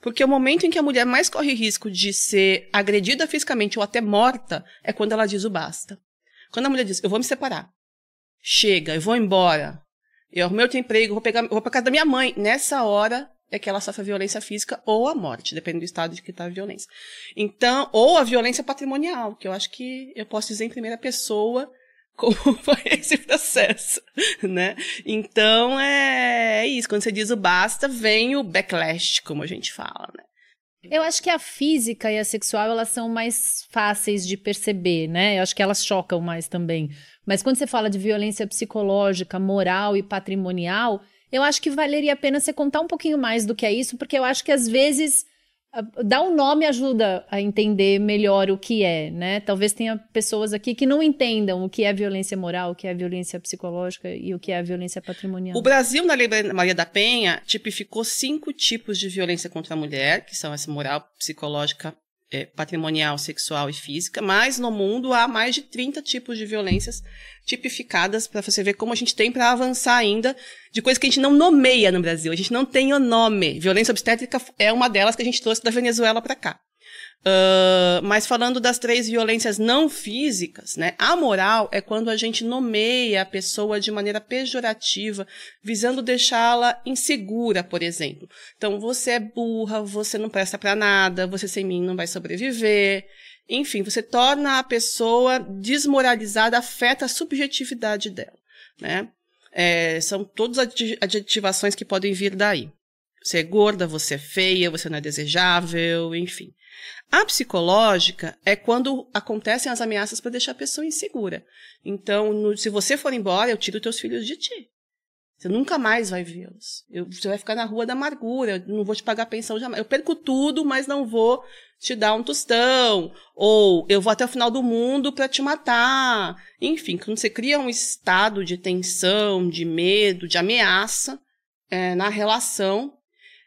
Porque o momento em que a mulher mais corre risco de ser agredida fisicamente ou até morta é quando ela diz o basta. Quando a mulher diz, eu vou me separar, chega, eu vou embora, eu arrumei outro emprego, vou pegar, vou pra casa da minha mãe. Nessa hora é que ela sofre violência física ou a morte, dependendo do estado de que está a violência. Então, ou a violência patrimonial, que eu acho que eu posso dizer em primeira pessoa como foi esse processo, né? Então é isso. Quando você diz o basta, vem o backlash, como a gente fala, né? Eu acho que a física e a sexual elas são mais fáceis de perceber, né? Eu acho que elas chocam mais também. Mas quando você fala de violência psicológica, moral e patrimonial, eu acho que valeria a pena você contar um pouquinho mais do que é isso, porque eu acho que às vezes dar um nome ajuda a entender melhor o que é, né? Talvez tenha pessoas aqui que não entendam o que é violência moral, o que é violência psicológica e o que é violência patrimonial. O Brasil, na Lei Maria da Penha, tipificou cinco tipos de violência contra a mulher, que são essa moral, psicológica, é, patrimonial, sexual e física, mas no mundo há mais de 30 tipos de violências tipificadas para você ver como a gente tem para avançar ainda de coisas que a gente não nomeia no Brasil. A gente não tem o nome. Violência obstétrica é uma delas que a gente trouxe da Venezuela para cá. Uh, mas falando das três violências não físicas, né? A moral é quando a gente nomeia a pessoa de maneira pejorativa, visando deixá-la insegura, por exemplo. Então, você é burra, você não presta para nada, você sem mim não vai sobreviver. Enfim, você torna a pessoa desmoralizada, afeta a subjetividade dela, né? É, são todas adjetivações que podem vir daí. Você é gorda, você é feia, você não é desejável, enfim. A psicológica é quando acontecem as ameaças para deixar a pessoa insegura. Então, no, se você for embora, eu tiro teus filhos de ti. Você nunca mais vai vê-los. Você vai ficar na rua da amargura. Eu não vou te pagar pensão jamais. Eu perco tudo, mas não vou te dar um tostão. Ou eu vou até o final do mundo para te matar. Enfim, quando você cria um estado de tensão, de medo, de ameaça é, na relação,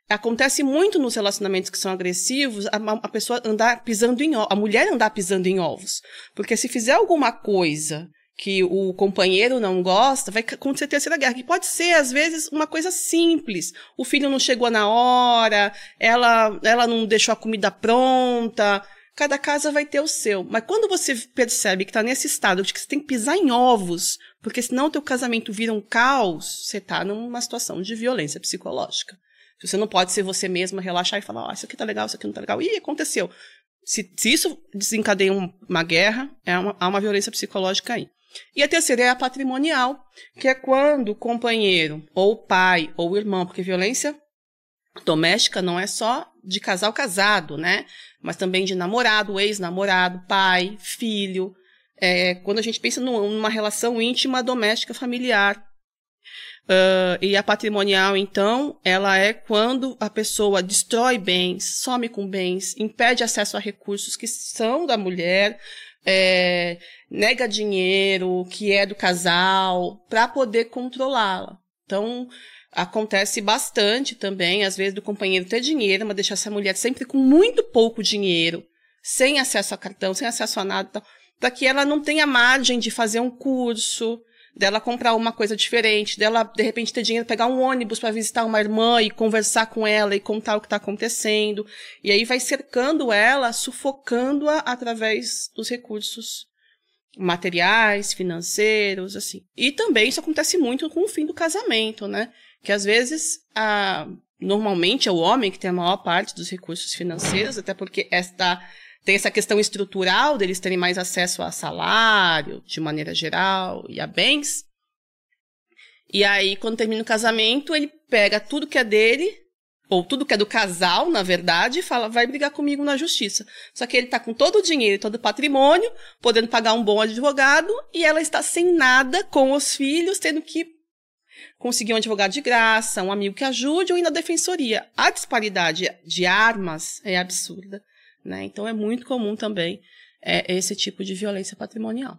Acontece muito nos relacionamentos que são agressivos a, a pessoa andar pisando em a mulher andar pisando em ovos. Porque se fizer alguma coisa que o companheiro não gosta, vai acontecer terceira guerra, que pode ser, às vezes, uma coisa simples. O filho não chegou na hora, ela, ela não deixou a comida pronta. Cada casa vai ter o seu. Mas quando você percebe que está nesse estado de que você tem que pisar em ovos, porque senão o teu casamento vira um caos, você está numa situação de violência psicológica. Você não pode ser você mesma, relaxar e falar, ó, oh, isso aqui tá legal, isso aqui não tá legal. Ih, aconteceu. Se, se isso desencadeia uma guerra, é uma, há uma violência psicológica aí. E a terceira é a patrimonial, que é quando o companheiro, ou pai, ou irmão, porque violência doméstica não é só de casal casado, né? Mas também de namorado, ex-namorado, pai, filho. É, quando a gente pensa numa relação íntima, doméstica, familiar. Uh, e a patrimonial, então, ela é quando a pessoa destrói bens, some com bens, impede acesso a recursos que são da mulher, é, nega dinheiro que é do casal, para poder controlá-la. Então, acontece bastante também, às vezes, do companheiro ter dinheiro, mas deixar essa mulher sempre com muito pouco dinheiro, sem acesso a cartão, sem acesso a nada, para que ela não tenha margem de fazer um curso, dela comprar uma coisa diferente, dela de repente ter dinheiro pegar um ônibus para visitar uma irmã e conversar com ela e contar o que está acontecendo. E aí vai cercando ela, sufocando-a através dos recursos materiais, financeiros, assim. E também isso acontece muito com o fim do casamento, né? Que às vezes a normalmente é o homem que tem a maior parte dos recursos financeiros, até porque esta tem essa questão estrutural deles terem mais acesso a salário, de maneira geral, e a bens. E aí, quando termina o casamento, ele pega tudo que é dele, ou tudo que é do casal, na verdade, e fala, vai brigar comigo na justiça. Só que ele está com todo o dinheiro, todo o patrimônio, podendo pagar um bom advogado, e ela está sem nada com os filhos, tendo que conseguir um advogado de graça, um amigo que ajude, ou ir na defensoria. A disparidade de armas é absurda. Né? Então é muito comum também é, esse tipo de violência patrimonial.